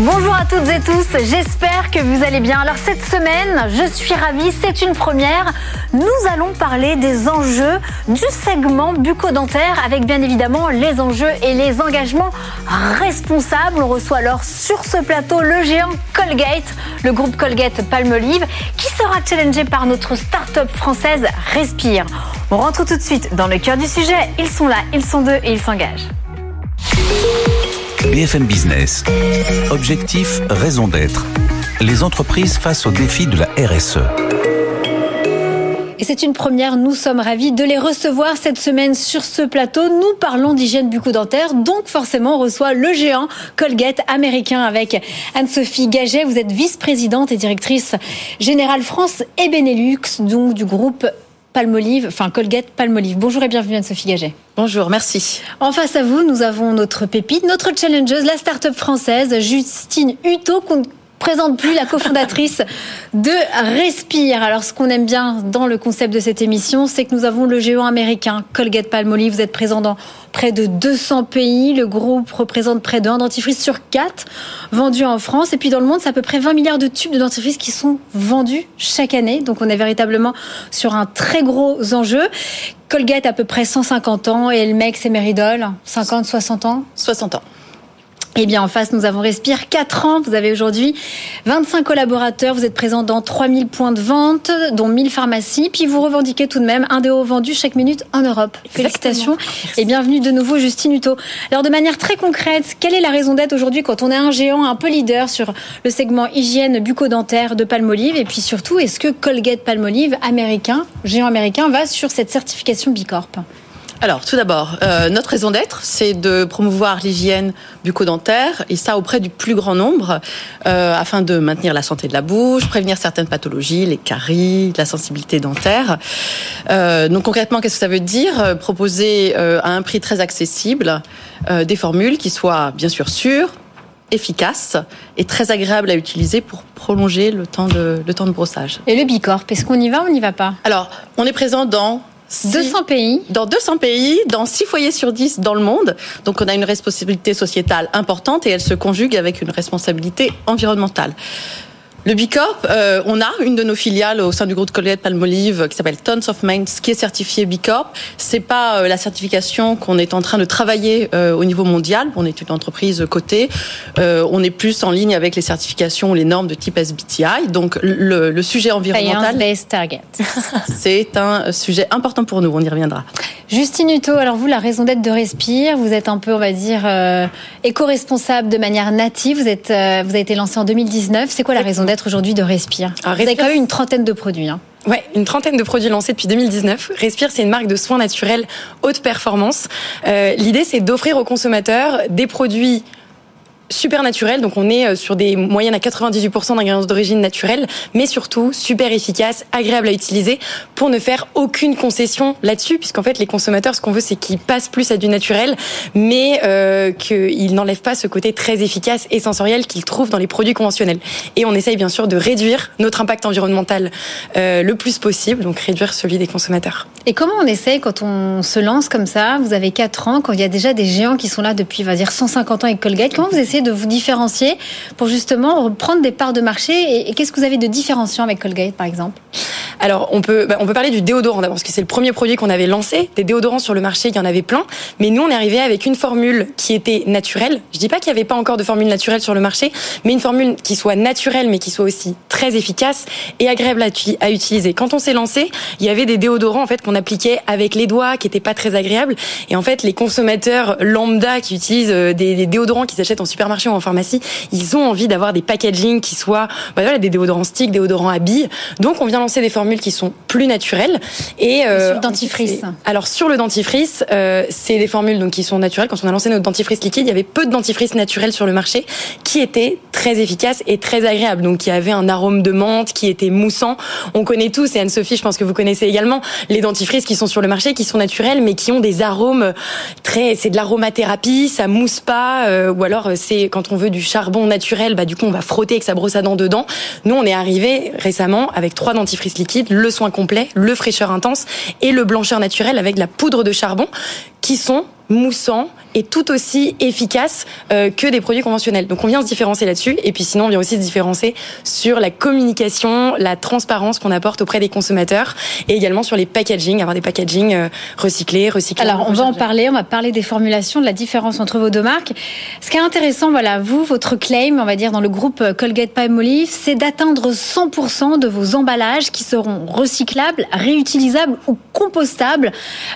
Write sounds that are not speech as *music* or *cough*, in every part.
Bonjour à toutes et tous, j'espère que vous allez bien. Alors cette semaine, je suis ravie, c'est une première. Nous allons parler des enjeux du segment bucco-dentaire avec bien évidemment les enjeux et les engagements responsables. On reçoit alors sur ce plateau le géant Colgate, le groupe Colgate Palmolive, qui sera challengé par notre start-up française Respire. On rentre tout de suite dans le cœur du sujet. Ils sont là, ils sont deux et ils s'engagent. BFM Business. Objectif, raison d'être. Les entreprises face aux défis de la RSE. Et c'est une première, nous sommes ravis de les recevoir cette semaine sur ce plateau. Nous parlons d'hygiène bucco-dentaire, donc forcément on reçoit le géant Colgate américain avec Anne-Sophie Gaget. Vous êtes vice-présidente et directrice générale France et Benelux, donc du groupe Palmolive, enfin Colgate Palmolive. Bonjour et bienvenue Anne-Sophie Gaget. Bonjour, merci. En face à vous, nous avons notre pépite, notre challengeuse, la start-up française Justine Hutto, présente plus la cofondatrice de Respire. Alors, ce qu'on aime bien dans le concept de cette émission, c'est que nous avons le géant américain Colgate Palmolive. Vous êtes présent dans près de 200 pays. Le groupe représente près d'un dentifrice sur quatre vendus en France. Et puis, dans le monde, c'est à peu près 20 milliards de tubes de dentifrice qui sont vendus chaque année. Donc, on est véritablement sur un très gros enjeu. Colgate a à peu près 150 ans et Elmex et Meridol, 50, 60 ans? 60 ans. Eh bien, en face, nous avons Respire 4 ans. Vous avez aujourd'hui 25 collaborateurs. Vous êtes présent dans 3000 points de vente, dont 1000 pharmacies. Puis vous revendiquez tout de même un des hauts vendus chaque minute en Europe. Félicitations et bienvenue de nouveau, Justine Hutto. Alors, de manière très concrète, quelle est la raison d'être aujourd'hui quand on est un géant un peu leader sur le segment hygiène bucco-dentaire de Palmolive? Et puis surtout, est-ce que Colgate Palmolive, américain, géant américain, va sur cette certification Bicorp? Alors, tout d'abord, euh, notre raison d'être, c'est de promouvoir l'hygiène bucco-dentaire, et ça auprès du plus grand nombre, euh, afin de maintenir la santé de la bouche, prévenir certaines pathologies, les caries, la sensibilité dentaire. Euh, donc concrètement, qu'est-ce que ça veut dire? Proposer à un prix très accessible des formules qui soient bien sûr sûres, efficaces et très agréables à utiliser pour prolonger le temps de, le temps de brossage. Et le Bicorp, est-ce qu'on y va ou on n'y va pas? Alors, on est présent dans 200 pays Dans 200 pays, dans 6 foyers sur 10 dans le monde. Donc on a une responsabilité sociétale importante et elle se conjugue avec une responsabilité environnementale. Le Bicorp, euh, on a une de nos filiales au sein du groupe Colgate Palmolive qui s'appelle Tons of Minds, qui est certifiée Bicorp. C'est pas euh, la certification qu'on est en train de travailler euh, au niveau mondial. On est une entreprise cotée. on est plus en ligne avec les certifications, les normes de type SBTI. Donc le, le sujet environnemental, target. *laughs* c'est un sujet important pour nous. On y reviendra. Justine Hutto, alors vous, la raison d'être de Respire, vous êtes un peu, on va dire, éco-responsable de manière native. Vous êtes, vous avez été lancé en 2019. C'est quoi la raison d'être aujourd'hui de Respire Vous avez quand même une trentaine de produits. Hein. Ouais, une trentaine de produits lancés depuis 2019. Respire, c'est une marque de soins naturels haute performance. Euh, L'idée, c'est d'offrir aux consommateurs des produits super naturel, donc on est euh, sur des moyennes à 98% d'ingrédients d'origine naturelle, mais surtout super efficace, agréable à utiliser, pour ne faire aucune concession là-dessus, puisqu'en fait les consommateurs, ce qu'on veut, c'est qu'ils passent plus à du naturel, mais euh, qu'ils n'enlèvent pas ce côté très efficace et sensoriel qu'ils trouvent dans les produits conventionnels. Et on essaye bien sûr de réduire notre impact environnemental euh, le plus possible, donc réduire celui des consommateurs. Et comment on essaye quand on se lance comme ça? Vous avez 4 ans, quand il y a déjà des géants qui sont là depuis, on va dire, 150 ans avec Colgate, comment vous essayez de vous différencier pour justement reprendre des parts de marché Et, qu'est-ce que vous avez de différenciant avec Colgate, par exemple? Alors, on peut, bah, on peut parler du déodorant d'abord, parce que c'est le premier produit qu'on avait lancé. Des déodorants sur le marché, il y en avait plein. Mais nous, on est arrivé avec une formule qui était naturelle. Je dis pas qu'il n'y avait pas encore de formule naturelle sur le marché, mais une formule qui soit naturelle, mais qui soit aussi très efficace et agréable à, utiliser. Quand on s'est lancé, il y avait des déodorants, en fait, qu'on appliquait avec les doigts, qui n'étaient pas très agréables. Et en fait, les consommateurs lambda qui utilisent euh, des, des déodorants qu'ils achètent en supermarché ou en pharmacie, ils ont envie d'avoir des packaging qui soient, bah voilà, des déodorants stick, déodorants à billes. Donc, on vient lancer des formules qui sont plus naturelles. Et, euh, sur le dentifrice. Alors, sur le dentifrice, euh, c'est des formules donc qui sont naturelles. Quand on a lancé notre dentifrice liquide, il y avait peu de dentifrice naturel sur le marché qui étaient très efficaces et très agréables. Donc, qui avait un arôme de menthe, qui était moussant. On connaît tous, et Anne-Sophie, je pense que vous connaissez également, les dentifrices qui sont sur le marché, qui sont naturels, mais qui ont des arômes très, c'est de l'aromathérapie, ça mousse pas, euh, ou alors c'est quand on veut du charbon naturel, bah du coup on va frotter avec sa brosse à dents dedans. Nous on est arrivé récemment avec trois dentifrices liquides, le soin complet, le fraîcheur intense et le blancheur naturel avec la poudre de charbon qui sont moussants et tout aussi efficaces euh, que des produits conventionnels. Donc on vient se différencier là-dessus et puis sinon on vient aussi se différencier sur la communication, la transparence qu'on apporte auprès des consommateurs et également sur les packaging, avoir des packaging euh, recyclés, recyclés. Alors on va en parler, on va parler des formulations, de la différence entre vos deux marques. Ce qui est intéressant, voilà, vous, votre claim, on va dire dans le groupe Colgate Palmolive, c'est d'atteindre 100% de vos emballages qui seront recyclables, réutilisables ou compostables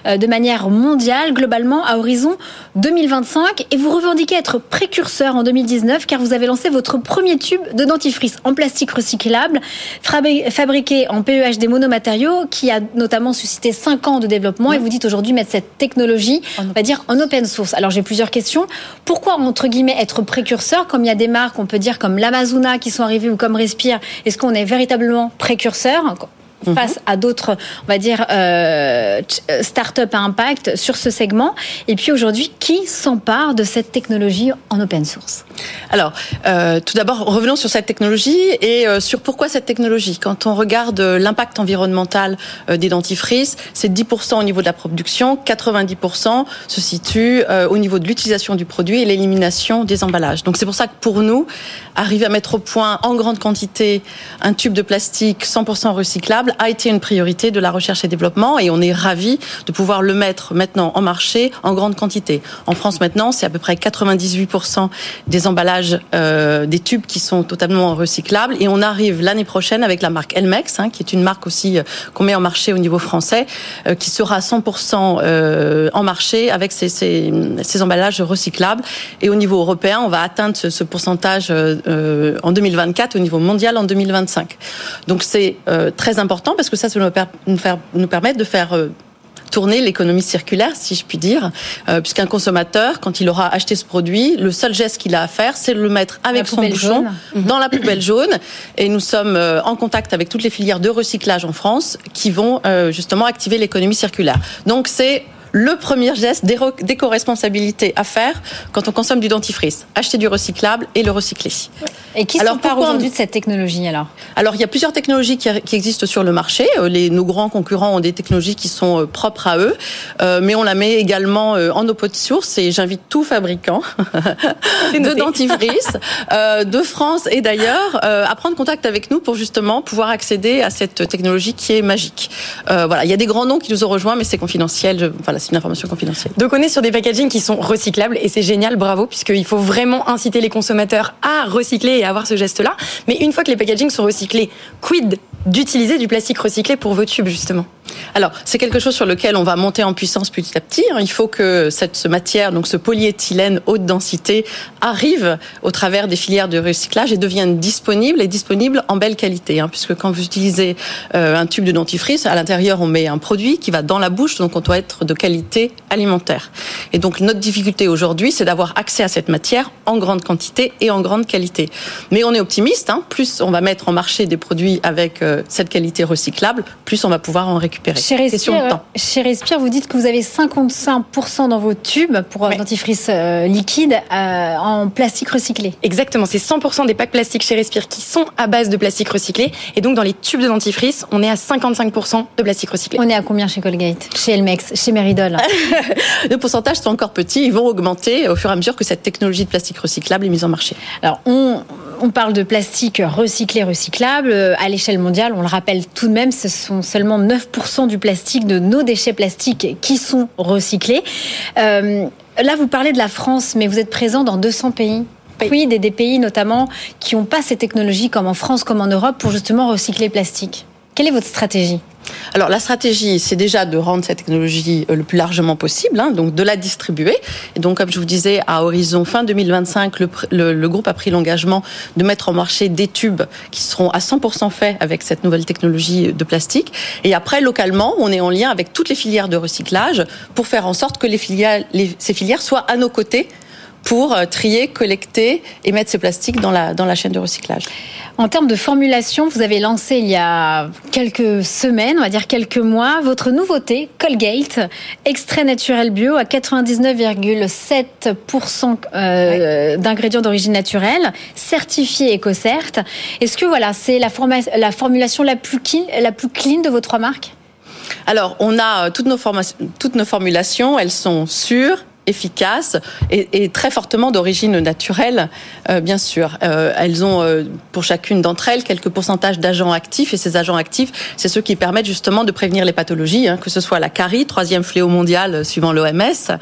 euh, de manière mondiale, globalement à horizon 2025 et vous revendiquez être précurseur en 2019 car vous avez lancé votre premier tube de dentifrice en plastique recyclable fabriqué en PEH des monomatériaux qui a notamment suscité 5 ans de développement et vous dites aujourd'hui mettre cette technologie, on va dire en open source. Alors j'ai plusieurs questions. Pourquoi entre guillemets être précurseur comme il y a des marques on peut dire comme l'Amazona qui sont arrivées ou comme Respire, est-ce qu'on est véritablement précurseur? Face à d'autres, on va dire, euh, euh, start-up à impact sur ce segment. Et puis aujourd'hui, qui s'empare de cette technologie en open source? Alors, euh, tout d'abord, revenons sur cette technologie et euh, sur pourquoi cette technologie. Quand on regarde l'impact environnemental des dentifrices, c'est 10% au niveau de la production, 90% se situe au niveau de l'utilisation du produit et l'élimination des emballages. Donc c'est pour ça que pour nous, arriver à mettre au point en grande quantité un tube de plastique 100% recyclable, a été une priorité de la recherche et développement et on est ravi de pouvoir le mettre maintenant en marché en grande quantité. En France maintenant, c'est à peu près 98% des emballages euh, des tubes qui sont totalement recyclables et on arrive l'année prochaine avec la marque Elmex, hein, qui est une marque aussi euh, qu'on met en marché au niveau français, euh, qui sera 100% euh, en marché avec ces, ces, ces, emballages recyclables. Et au niveau européen, on va atteindre ce, ce pourcentage euh, en 2024, au niveau mondial en 2025. Donc c'est très important parce que ça, ça nous, nous permet de faire euh, tourner l'économie circulaire, si je puis dire, euh, puisqu'un consommateur, quand il aura acheté ce produit, le seul geste qu'il a à faire, c'est de le mettre avec son bouchon dans la poubelle jaune. Et nous sommes euh, en contact avec toutes les filières de recyclage en France qui vont justement activer l'économie circulaire. Donc c'est le premier geste d'éco-responsabilité à faire quand on consomme du dentifrice. Acheter du recyclable et le recycler. Et qui s'empare aujourd'hui de cette technologie alors Alors il y a plusieurs technologies qui, existent sur le marché. Euh, les, nos grands concurrents ont des technologies qui sont euh, propres à eux, euh, mais on la met également en open source et j'invite tout fabricant *laughs* de dentifrice de France et d'ailleurs à prendre contact avec nous pour justement pouvoir accéder à cette technologie qui est magique. voilà, il y a des grands noms qui nous ont rejoints, mais c'est confidentiel. Voilà, c'est une information confidentielle. Donc on est sur des packagings qui sont recyclables et c'est génial, bravo, puisqu'il faut vraiment inciter les consommateurs à recycler et à avoir ce geste-là. Mais une fois que les packagings sont recyclés, quid d'utiliser du plastique recyclé pour vos tubes justement? Alors, c'est quelque chose sur lequel on va monter en puissance petit à petit. Il faut que cette matière, donc ce polyéthylène haute densité, arrive au travers des filières de recyclage et devienne disponible et disponible en belle qualité. Hein, puisque quand vous utilisez euh, un tube de dentifrice, à l'intérieur, on met un produit qui va dans la bouche, donc on doit être de qualité alimentaire. Et donc, notre difficulté aujourd'hui, c'est d'avoir accès à cette matière en grande quantité et en grande qualité. Mais on est optimiste. Hein, plus on va mettre en marché des produits avec euh, cette qualité recyclable, plus on va pouvoir en récupérer chez Respire, vous dites que vous avez 55% dans vos tubes pour un dentifrice euh, liquide euh, en plastique recyclé. Exactement, c'est 100% des packs plastiques chez Respire qui sont à base de plastique recyclé. Et donc dans les tubes de dentifrice, on est à 55% de plastique recyclé. On est à combien chez Colgate Chez Elmex Chez Meridol *laughs* Les pourcentages sont encore petits, ils vont augmenter au fur et à mesure que cette technologie de plastique recyclable est mise en marché. Alors on on parle de plastique recyclé, recyclable. À l'échelle mondiale, on le rappelle tout de même, ce sont seulement 9% du plastique, de nos déchets plastiques qui sont recyclés. Euh, là, vous parlez de la France, mais vous êtes présent dans 200 pays. Oui, des, des pays notamment qui n'ont pas ces technologies comme en France, comme en Europe, pour justement recycler le plastique. Quelle est votre stratégie alors la stratégie, c'est déjà de rendre cette technologie euh, le plus largement possible, hein, donc de la distribuer. Et donc comme je vous disais, à horizon fin 2025, le, le, groupe a pris l'engagement de mettre en marché des tubes qui seront à 100% faits avec cette nouvelle technologie de plastique. Et après, localement, on est en lien avec toutes les filières de recyclage pour faire en sorte que ces filières soient à nos côtés pour euh, trier, collecter et mettre ces plastiques dans la, dans la chaîne de recyclage. En termes de formulation, vous avez lancé il y a quelques semaines, on va dire quelques mois, votre nouveauté, Colgate, extrait naturel bio à 99,7% euh, d'ingrédients d'origine naturelle, certifié EcoCert. Est-ce que voilà, c'est la, la formulation la plus, clean, la plus clean de vos trois marques? Alors, on a euh, toutes nos, toutes nos formulations, elles sont sûres, efficaces et, très fortement d'origine naturelle, euh, bien sûr. Euh, elles ont euh, pour chacune d'entre elles quelques pourcentages d'agents actifs et ces agents actifs, c'est ceux qui permettent justement de prévenir les pathologies, hein, que ce soit la carie, troisième fléau mondial suivant l'OMS.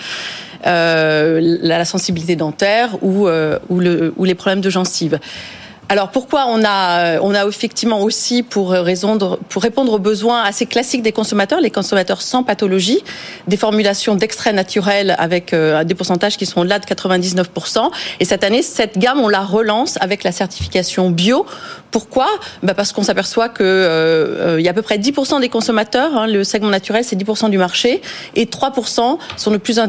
la sensibilité dentaire ou, ou, le, ou les problèmes de gencives. Alors pourquoi on a, on a effectivement aussi pour, raison pour répondre aux besoins assez classiques des consommateurs, les consommateurs sans pathologie, des formulations d'extraits naturels avec euh, des pourcentages qui sont là de 99%. Et cette année, cette gamme, on la relance avec la certification bio. Pourquoi? Bah Parce qu'on s'aperçoit que euh, euh, il y a à peu près 10% des consommateurs, hein, le segment naturel c'est 10% du marché, et 3% sont le plus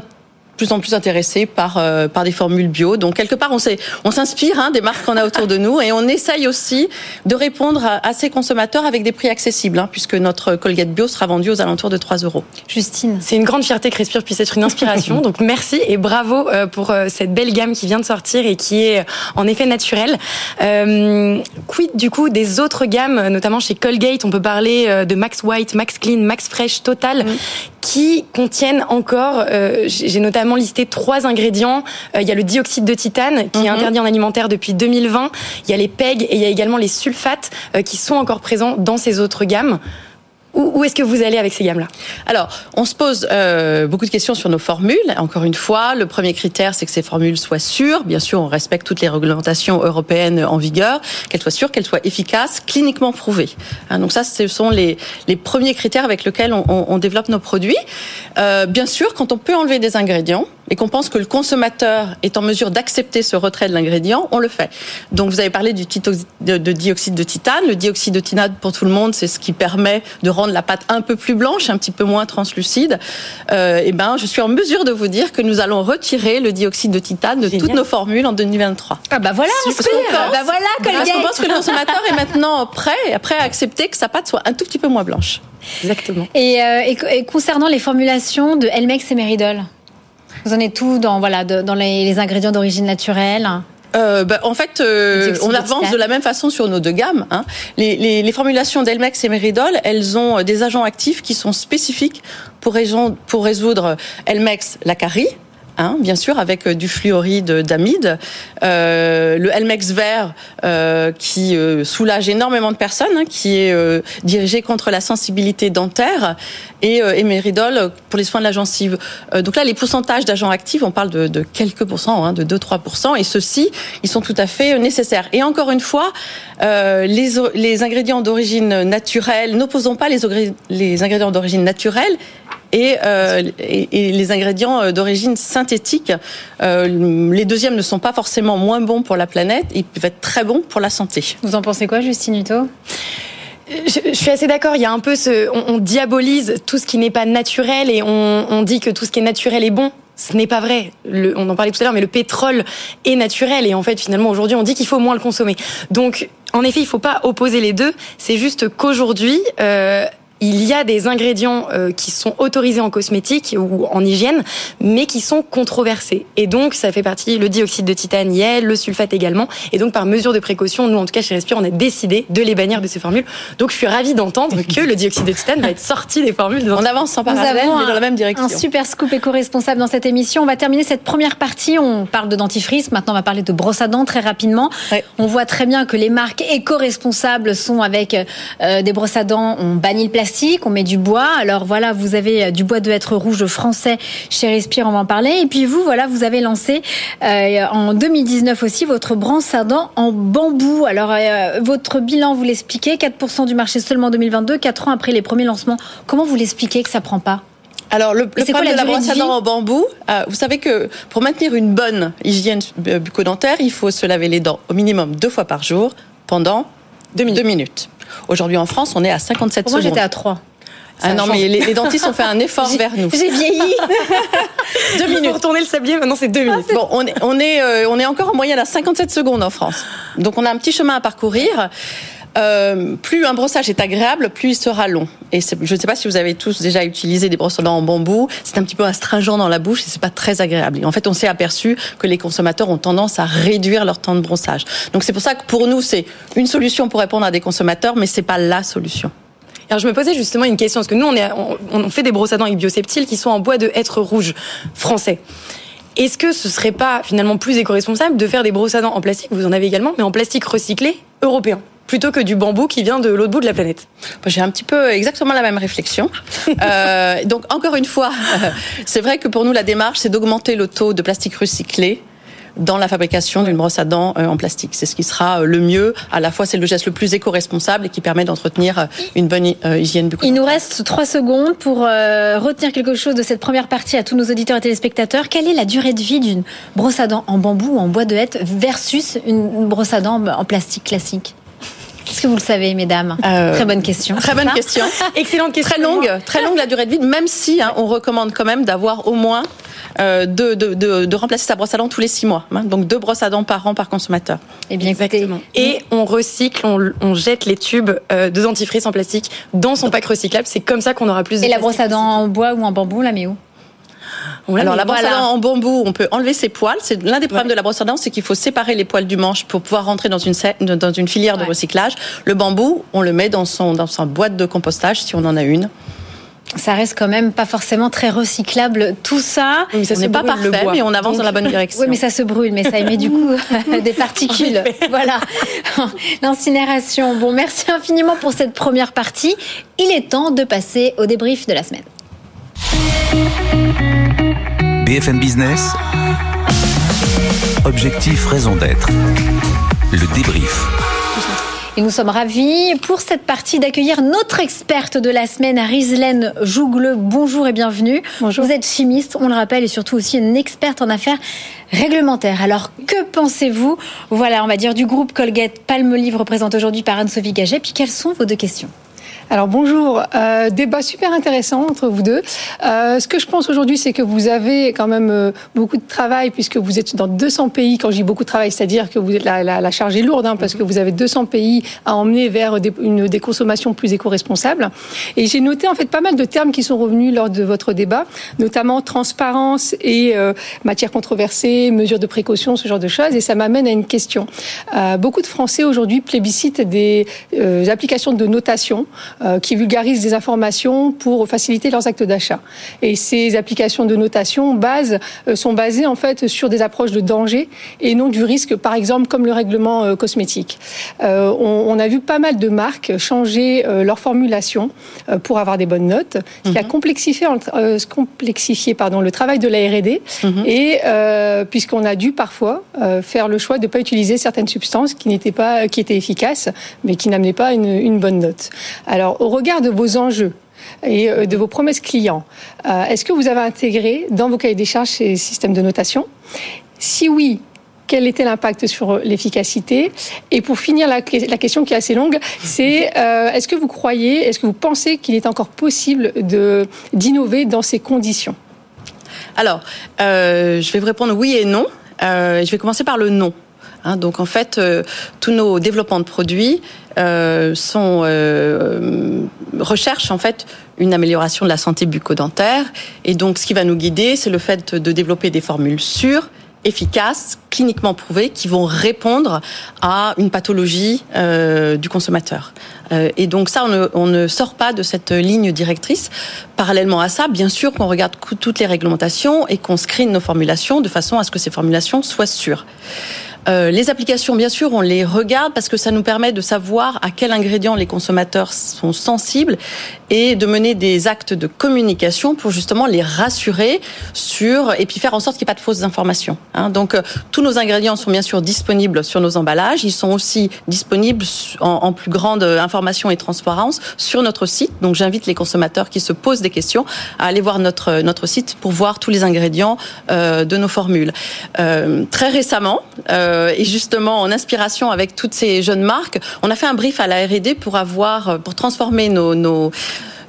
plus en plus intéressés par euh, par des formules bio. Donc quelque part, on on s'inspire hein, des marques qu'on a autour de nous et on essaye aussi de répondre à, ces consommateurs avec des prix accessibles, hein, puisque notre Colgate bio sera vendu aux alentours de 3 euros. Justine, c'est une grande fierté que Respire puisse être une inspiration. *laughs* donc merci et bravo euh, pour euh, cette belle gamme qui vient de sortir et qui est en effet naturelle. Euh, quid du coup des autres gammes, notamment chez Colgate, on peut parler de Max White, Max Clean, Max Fresh, Total, mm. Qui contiennent encore, j'ai notamment listé trois ingrédients. Euh, il y a le dioxyde de titane qui est mhm. interdit en alimentaire depuis 2020. Il y a les PEG et il y a également les sulfates euh, qui sont encore présents dans ces autres gammes. Où, est-ce que vous allez avec ces gammes-là? Alors, on se pose euh, beaucoup de questions sur nos formules. Encore une fois, le premier critère, c'est que ces formules soient sûres. Bien sûr, on respecte toutes les réglementations européennes en vigueur, qu'elles soient sûres, qu'elles soient efficaces, cliniquement prouvées. Hein, donc ça, ce sont les, les premiers critères avec lesquels on, on, on développe nos produits. Euh, bien sûr, quand on peut enlever des ingrédients, et qu'on pense que le consommateur est en mesure d'accepter ce retrait de l'ingrédient, on le fait. Donc vous avez parlé du de, de, dioxyde de titane. Le dioxyde de titane, pour tout le monde, c'est ce qui permet de rendre la pâte un peu plus blanche, un petit peu moins translucide. Euh, et eh ben, je suis en mesure de vous dire que nous allons retirer le dioxyde de titane de toutes nos formules en 2023. Ah bah voilà, on parce pense, bah voilà, parce qu'on pense que le consommateur est maintenant prêt, prêt à accepter que sa pâte soit un tout petit peu moins blanche. Exactement. Et, euh, et concernant les formulations de Elmex et Meridol? Vous en êtes tout dans, voilà, dans les, ingrédients d'origine naturelle? Euh, bah, en fait, euh, on avance de la même façon sur nos deux gammes. Hein. Les, les, les, formulations d'Elmex et Meridol, elles ont des agents actifs qui sont spécifiques pour, pour résoudre Elmex la carie, Hein, bien sûr, avec euh, du fluoride d'amide. Euh, le Elmex vert, euh, qui soulage énormément de personnes, hein, qui est dirigé contre la sensibilité dentaire, et Emeridol pour les soins de la gencive. donc là, les pourcentages d'agents actifs, on parle de, quelques pourcents, hein, de 2-3%, et ceux-ci, ils sont tout à fait nécessaires. Et encore une fois, les, ingrédients d'origine naturelle, n'opposons pas les ingrédients d'origine naturelle euh, et, et, les ingrédients euh, d'origine synthétique. Euh, les deuxièmes ne sont pas forcément moins bons pour la planète, ils peuvent être très bons pour la santé. Vous en pensez quoi, Justine Hutto? Je, suis assez d'accord. Il y a un peu ce, on, diabolise tout ce qui n'est pas naturel et on, on, dit que tout ce qui est naturel est bon. Ce n'est pas vrai. Le, on en parlait tout à l'heure, mais le pétrole est naturel et en fait, finalement, aujourd'hui, on dit qu'il faut moins le consommer. Donc, en effet, il ne faut pas opposer les deux. C'est juste qu'aujourd'hui, euh, il y a des ingrédients euh, qui sont autorisés en cosmétique ou en hygiène, mais qui sont controversés. Et donc, ça fait partie, le dioxyde de titane y est, le sulfate également. Et donc, par mesure de précaution, nous, en tout cas, chez Respire, on a décidé de les bannir de ces formules. Donc, je suis ravie d'entendre *laughs* que le dioxyde de titane va être sorti des formules. On avance en parallèle, mais dans la même direction. Un super scoop éco-responsable dans cette émission. On va terminer cette première partie. On parle de dentifrice. Maintenant, on va parler de brosse à dents très rapidement. Ouais. On voit très bien que les marques éco-responsables sont avec euh, des brosses à dents. On bannit le plastique, on met du bois. Alors voilà, vous avez euh, du bois de hêtre rouge français chez Respire, on va en parler. Et puis vous, voilà, vous avez lancé euh, en 2019 aussi votre brosse à dents en bambou. Alors euh, votre bilan, vous l'expliquez, 4% du marché seulement en 2022, 4 ans après les premiers lancements. Comment vous l'expliquez que ça prend pas? Alors, le, le C'est quoi problème la de la brosse à dents en bambou, euh, vous savez que pour maintenir une bonne hygiène bucco-dentaire, il faut se laver les dents au minimum deux fois par jour pendant deux minutes. Aujourd'hui en France, on est à 57 Pour moi, secondes. j'étais à 3. Ah non, mais les, les dentistes ont fait un effort vers nous. J'ai vieilli. *laughs* Deux minutes. retourner le sablier, maintenant c'est deux minutes. Bon, on est, on, est, euh, on est encore en moyenne à 57 secondes en France. Donc on a un petit chemin à parcourir. Euh, plus un brossage est agréable, plus il sera long. Et je ne sais pas si vous avez tous déjà utilisé des brosses à dents en bambou. C'est un petit peu astringent dans la bouche et c'est pas très agréable. Et en fait, on s'est aperçu que les consommateurs ont tendance à réduire leur temps de brossage. Donc c'est pour ça que pour nous, c'est une solution pour répondre à des consommateurs, mais c'est pas la solution. Alors je me posais justement une question parce que nous on, fait des brosses à dents avec bioseptile qui sont en bois de hêtre rouge français. Est-ce que ce serait pas finalement plus éco-responsable de faire des brosses à dents en plastique, vous en avez également, mais en plastique recyclé européen plutôt que du bambou qui vient de l'autre bout de la planète J'ai un petit peu exactement la même réflexion. *laughs* Euh, donc encore une fois, *laughs* c'est vrai que pour nous la démarche, c'est d'augmenter le taux de plastique recyclé dans la fabrication d'une brosse à dents euh, en plastique. C'est ce qui sera euh, le mieux. À la fois, c'est le geste le plus éco-responsable et qui permet d'entretenir une bonne hy- hygiène bucco Il nous reste trois secondes pour euh, retenir quelque chose de cette première partie à tous nos auditeurs et téléspectateurs. Quelle est la durée de vie d'une brosse à dents en bambou ou en bois de hêtre versus une brosse à dents en plastique classique? Est-ce que vous le savez, mesdames? Euh, Très bonne question. Très bonne question. *laughs* Excellente question. Très longue, très longue la durée de vie, même si hein, on recommande quand même d'avoir au moins euh, de, de, de, de remplacer sa brosse à dents tous les six mois. hein. donc deux brosses à dents par an par consommateur. Eh bien, écoutez, Exactement. Et on recycle, on, on jette les tubes euh, de dentifrice en plastique dans son pack recyclable. C'est comme ça qu'on aura plus de et la brosse à dents en bois ou en bambou, la met où? Alors la brosse voilà. à dents en bambou, on peut enlever ses poils. C'est l'un des problèmes de la brosse à dents, c'est qu'il faut séparer les poils du manche pour pouvoir rentrer dans une sa- dans une filière de recyclage. Le bambou, on le met dans son dans sa boîte de compostage si on en a une. Ça reste quand même pas forcément très recyclable. Tout ça. Oui, mais ça on se n'est pas brûle, le parfait, mais on avance Donc, dans la bonne direction. Oui, mais ça se brûle, mais ça émet du coup *laughs* *laughs* des particules. Voilà. *laughs* L'incinération. Bon, merci infiniment pour cette première partie. Il est temps de passer au débrief de la semaine. BFM Business. Objectif raison d'être. Le débrief. Et nous sommes ravis pour cette partie d'accueillir notre experte de la semaine, Rislaine Jougleux. Bonjour et bienvenue. Bonjour. Vous êtes chimiste, on le rappelle, et surtout aussi une experte en affaires réglementaires. Alors, que pensez-vous, voilà, on va dire, du groupe Colgate Palmolive représenté aujourd'hui par Anne-Sophie Gaget Puis, quelles sont vos deux questions Alors bonjour, euh, débat super intéressant entre vous deux. Euh, ce que je pense aujourd'hui, c'est que vous avez quand même euh, beaucoup de travail puisque vous êtes dans 200 pays. Quand je dis beaucoup de travail, c'est-à-dire que vous êtes la, la, la charge est lourde hein, parce que vous avez 200 pays à emmener vers des, une des consommations plus éco-responsables. Et j'ai noté en fait pas mal de termes qui sont revenus lors de votre débat, notamment transparence et euh, matières controversées, mesures de précaution, ce genre de choses. Et ça m'amène à une question. Euh, beaucoup de Français aujourd'hui plébiscitent des applications de notation qui vulgarisent des informations pour faciliter leurs actes d'achat. Et ces applications de notation base, euh, sont basées en fait sur des approches de danger et non du risque, par exemple comme le règlement euh, cosmétique. Euh, on, on a vu pas mal de marques changer euh, leur formulation euh, pour avoir des bonnes notes, ce qui a complexifié, euh, complexifié pardon, le travail de la R&D et euh, puisqu'on a dû parfois euh, faire le choix de ne pas utiliser certaines substances qui n'étaient pas qui étaient efficaces mais qui n'amenaient pas une, une bonne note. Alors au regard de vos enjeux et euh, de vos promesses clients, euh, est-ce que vous avez intégré dans vos cahiers des charges ces systèmes de notation? Si oui, quel était l'impact sur l'efficacité? Et pour finir, la, question qui est assez longue, c'est euh, est-ce que vous croyez, est-ce que vous pensez qu'il est encore possible d'innover dans ces conditions? Alors, euh, je vais vous répondre oui et non. Euh, je vais commencer par le non. Hein. donc en fait, tous nos développements de produits sont recherchent en fait une amélioration de la santé bucco-dentaire. Et donc, ce qui va nous guider, c'est le fait de développer des formules sûres, efficaces, cliniquement prouvées, qui vont répondre à une pathologie euh, du consommateur. Euh, et donc ça, on ne, on ne, sort pas de cette ligne directrice. Parallèlement à ça, bien sûr qu'on regarde toutes les réglementations et qu'on screen nos formulations de façon à ce que ces formulations soient sûres. Euh, les applications, bien sûr, on les regarde parce que ça nous permet de savoir à quels ingrédients les consommateurs sont sensibles et de mener des actes de communication pour justement les rassurer sur et puis faire en sorte qu'il n'y ait pas de fausses informations. Hein. Donc euh, tous nos ingrédients sont bien sûr disponibles sur nos emballages. Ils sont aussi disponibles en, plus grande information et transparence sur notre site. Donc j'invite les consommateurs qui se posent des questions à aller voir notre notre site pour voir tous les ingrédients euh, de nos formules. Euh, très récemment. Euh, euh, et justement en inspiration avec toutes ces jeunes marques, on a fait un brief à la R&D pour avoir euh, pour transformer nos,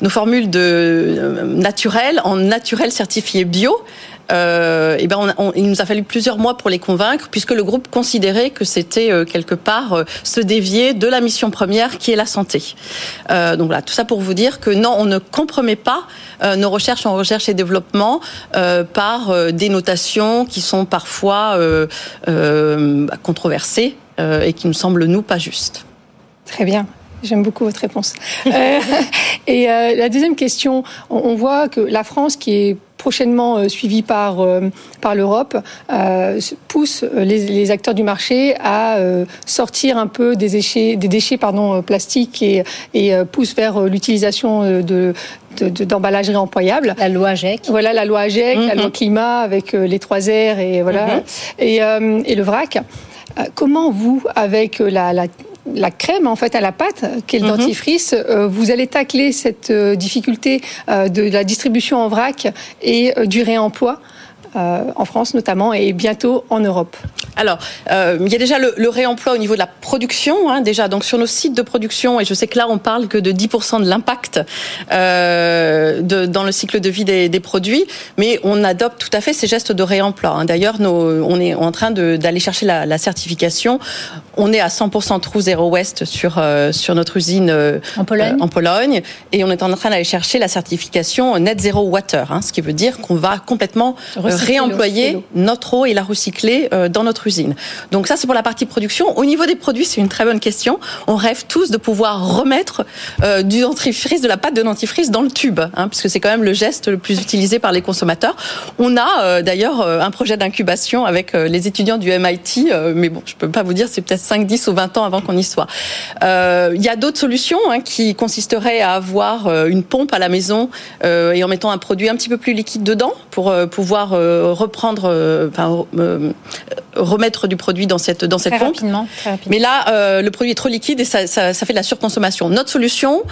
formules de euh, naturel en naturel certifié bio. Euh, et ben il nous a fallu plusieurs mois pour les convaincre, puisque le groupe considérait que c'était quelque part se dévier de la mission première qui est la santé. Euh, donc voilà, tout ça pour vous dire que non, on ne compromet pas euh, nos recherches en recherche et développement euh, par des notations qui sont parfois controversées et qui nous semblent nous pas justes. Très bien. J'aime beaucoup votre réponse. euh, *laughs* et euh, la deuxième question, on, on, voit que la France, qui est prochainement euh, suivie par euh, par l'Europe, euh, pousse les, les, acteurs du marché à sortir un peu des déchets, des déchets pardon plastiques et, et pousse vers l'utilisation de d'emballage de, réemployable. La loi AGEC. Voilà la loi AGEC, mm -hmm. la loi climat avec les trois R et voilà mm -hmm. et, et le vrac. Comment vous, avec la, la la crème en fait à la pâte, qui est le mm -hmm. dentifrice, euh, vous allez tacler cette euh, difficulté euh, de la distribution en vrac et du réemploi euh, en France notamment et bientôt en Europe Alors, euh, il y a déjà le, le, réemploi au niveau de la production, hein, déjà. Donc sur nos sites de production, et je sais que là on parle que de 10% de l'impact euh, de, dans le cycle de vie des, des, produits, mais on adopte tout à fait ces gestes de réemploi. Hein. D'ailleurs, on est en train d'aller chercher la, la, certification. On est à 100% trou zéro waste sur euh, sur notre usine euh, en Pologne. en Pologne, et on est en train d'aller chercher la certification net zero water, hein, ce qui veut dire qu'on va complètement réemployer notre eau et la recycler euh, dans notre usine. Donc ça, c'est pour la partie production. Au niveau des produits, c'est une très bonne question. On rêve tous de pouvoir remettre euh, du dentifrice, de la pâte de dentifrice dans le tube, hein, puisque c'est quand même le geste le plus utilisé par les consommateurs. On a euh, d'ailleurs un projet d'incubation avec euh, les étudiants du MIT, mais bon, je peux pas vous dire, c'est peut-être 5, 10 ou 20 ans avant qu'on y soit. Il y a d'autres solutions hein, qui consisteraient à avoir une pompe à la maison et en mettant un produit un petit peu plus liquide dedans pour pouvoir reprendre, euh, enfin, euh, remettre du produit dans cette dans cette très pompe. Rapidement, très rapidement. Mais là, euh, le produit est trop liquide et ça, ça, ça fait de la surconsommation. Notre solution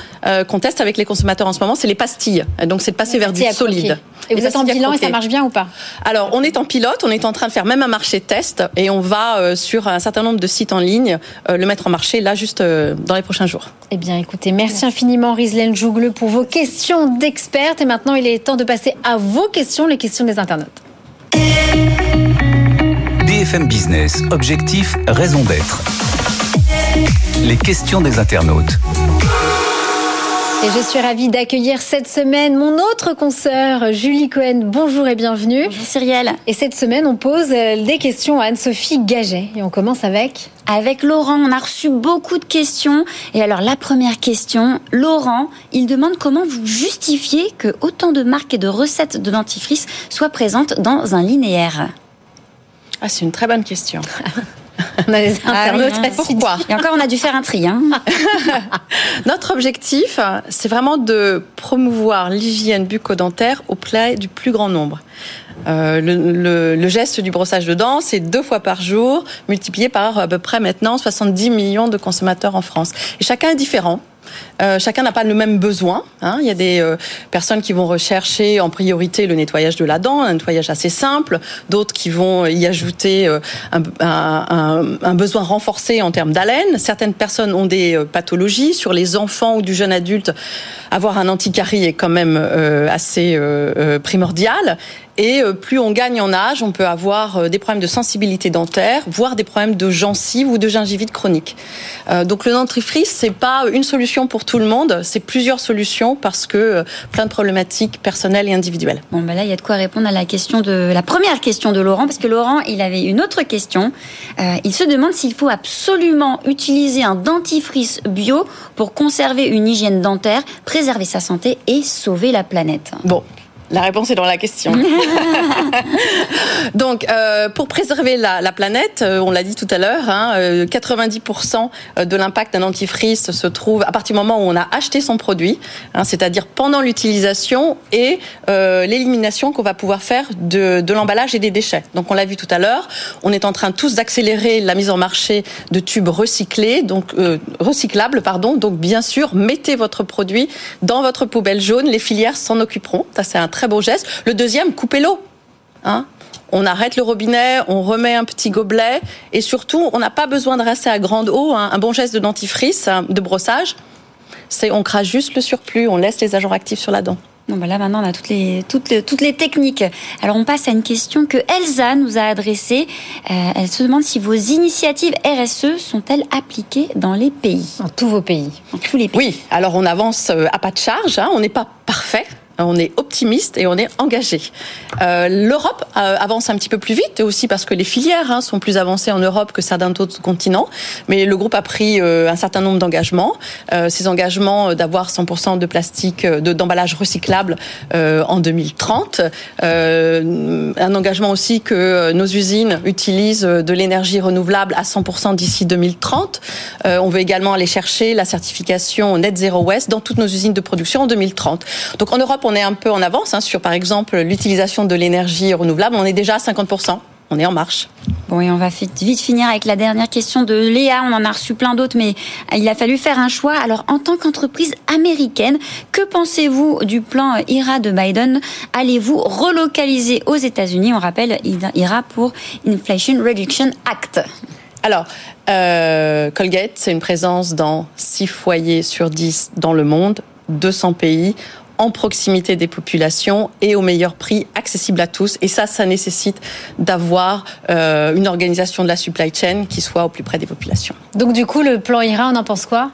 qu'on teste avec les consommateurs en ce moment, c'est les pastilles. Donc, c'est de passer vers du solide. Et vous êtes en bilan et ça marche bien ou pas? Alors, on est en pilote, on est en train de faire même un marché test et on va sur un certain nombre de sites en ligne le mettre en marché là juste dans les prochains jours. Eh bien, écoutez, merci, merci. infiniment Rizlen Jougle pour vos questions d'experts et maintenant il est temps de passer à vos questions, les questions des internautes. BFM Business, objectif, raison d'être. Les questions des internautes. Et je suis ravie d'accueillir cette semaine mon autre consoeur, Julie Cohen. Bonjour et bienvenue. Bonjour Cyrielle. Et cette semaine, on pose des questions à Anne-Sophie Gaget. Et on commence avec? Avec Laurent, on a reçu beaucoup de questions. Et alors, la première question, Laurent, il demande comment vous justifiez que autant de marques et de recettes de dentifrice soient présentes dans un linéaire Ah, c'est une très bonne question. *laughs* *laughs* On a internautes ah oui, Pourquoi Et encore, on a dû faire un tri. Hein *laughs* Notre objectif, c'est vraiment de promouvoir l'hygiène bucco-dentaire auprès du plus grand nombre. Euh, le, le, le, geste du brossage de dents, c'est deux fois par jour, multiplié par à peu près maintenant 70 millions de consommateurs en France. Et chacun est différent. Euh, chacun n'a pas le même besoin. Hein. Il y a des euh, personnes qui vont rechercher en priorité le nettoyage de la dent, un nettoyage assez simple. D'autres qui vont y ajouter euh, un, un, besoin renforcé en termes d'haleine. Certaines personnes ont des pathologies. Sur les enfants ou du jeune adulte, avoir un anticarie est quand même assez primordial. Et euh, plus on gagne en âge, on peut avoir euh, des problèmes de sensibilité dentaire, voire des problèmes de gencives ou de gingivite chronique. Euh, donc le dentifrice, c'est pas une solution pour tout le monde, c'est plusieurs solutions parce que plein de problématiques personnelles et individuelles. Bon, ben là, il y a de quoi répondre à la question de la première question de Laurent, parce que Laurent, il avait une autre question. il se demande s'il faut absolument utiliser un dentifrice bio pour conserver une hygiène dentaire, préserver sa santé et sauver la planète. Bon, la réponse est dans la question. *laughs* Donc, euh, pour préserver la, la planète, euh, on l'a dit tout à l'heure, hein, 90% euh, de l'impact d'un dentifrice se trouve à partir du moment où on a acheté son produit, hein, c'est-à-dire pendant l'utilisation et l'élimination qu'on va pouvoir faire de, de l'emballage et des déchets. Donc, on l'a vu tout à l'heure, on est en train tous d'accélérer la mise en marché de tubes recyclés, donc recyclables, pardon. Donc, bien sûr, mettez votre produit dans votre poubelle jaune. Les filières s'en occuperont. Ça, c'est un très beau geste. Le deuxième, coupez l'eau. Hein on arrête le robinet, on remet un petit gobelet et surtout, on n'a pas besoin de rester à grande eau. Hein. Un bon geste de dentifrice, hein, de brossage, c'est on crache juste le surplus, on laisse les agents actifs sur la dent. Bon, ben là, maintenant, on a toutes les, toutes, les, toutes les techniques. Alors, on passe à une question que Elsa nous a adressée. Euh, elle se demande si vos initiatives RSE sont-elles appliquées dans les pays? Dans tous vos pays Dans tous les pays. Oui, alors on avance euh, à pas de charge, hein. on n'est pas parfait, on est optimiste et on est engagé. Euh, L'Europe euh, avance un petit peu plus vite, aussi parce que les filières hein, sont plus avancées en Europe que certains autres continents. Mais le groupe a pris euh, un certain nombre d'engagements. Ces engagements d'avoir 100% de plastique, d'emballage recyclable en 2030. un engagement aussi que nos usines utilisent de l'énergie renouvelable à 100% d'ici 2030. on veut également aller chercher la certification Net Zero Waste dans toutes nos usines de production en 2030. Donc en Europe, est un peu en avance hein, sur, par exemple, l'utilisation de l'énergie renouvelable. On est déjà à 50%. On est en marche. Bon, et on va vite finir avec la dernière question de Léa. On en a reçu plein d'autres, mais il a fallu faire un choix. Alors, en tant qu'entreprise américaine, que pensez-vous du plan IRA de Biden? Allez-vous relocaliser aux États-Unis? On rappelle IRA pour Inflation Reduction Act. Alors, euh, Colgate, c'est une présence dans 6 foyers sur 10 dans le monde, 200 pays en proximité des populations et au meilleur prix, accessible à tous. Et ça, ça nécessite d'avoir euh, une organisation de la supply chain qui soit au plus près des populations. Donc du coup, le plan IRA, on en pense quoi?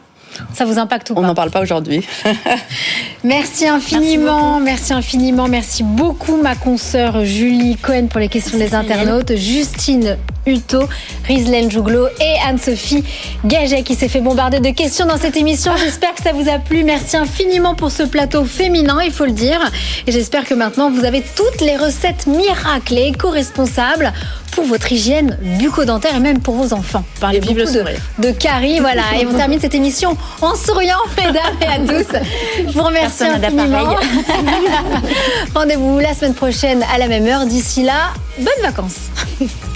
Ça vous impacte ou pas? On n'en parle pas aujourd'hui. *laughs* merci infiniment, merci, merci, infiniment, merci beaucoup ma consoeur Julie Cohen pour les questions des internautes, Justine Uto, Rizlen Jouglo et Anne-Sophie Gaget qui s'est fait bombarder de questions dans cette émission. J'espère que ça vous a plu. Merci infiniment pour ce plateau féminin, il faut le dire. Et j'espère que maintenant vous avez toutes les recettes miracles et éco-responsables pour votre hygiène bucco-dentaire et même pour vos enfants. Parlez beaucoup de, de caries, voilà. Et on termine cette émission en souriant, mesdames et à *laughs* tous. Je vous remercie infiniment. *laughs* Rendez-vous la semaine prochaine à la même heure. D'ici là, bonnes vacances. *laughs*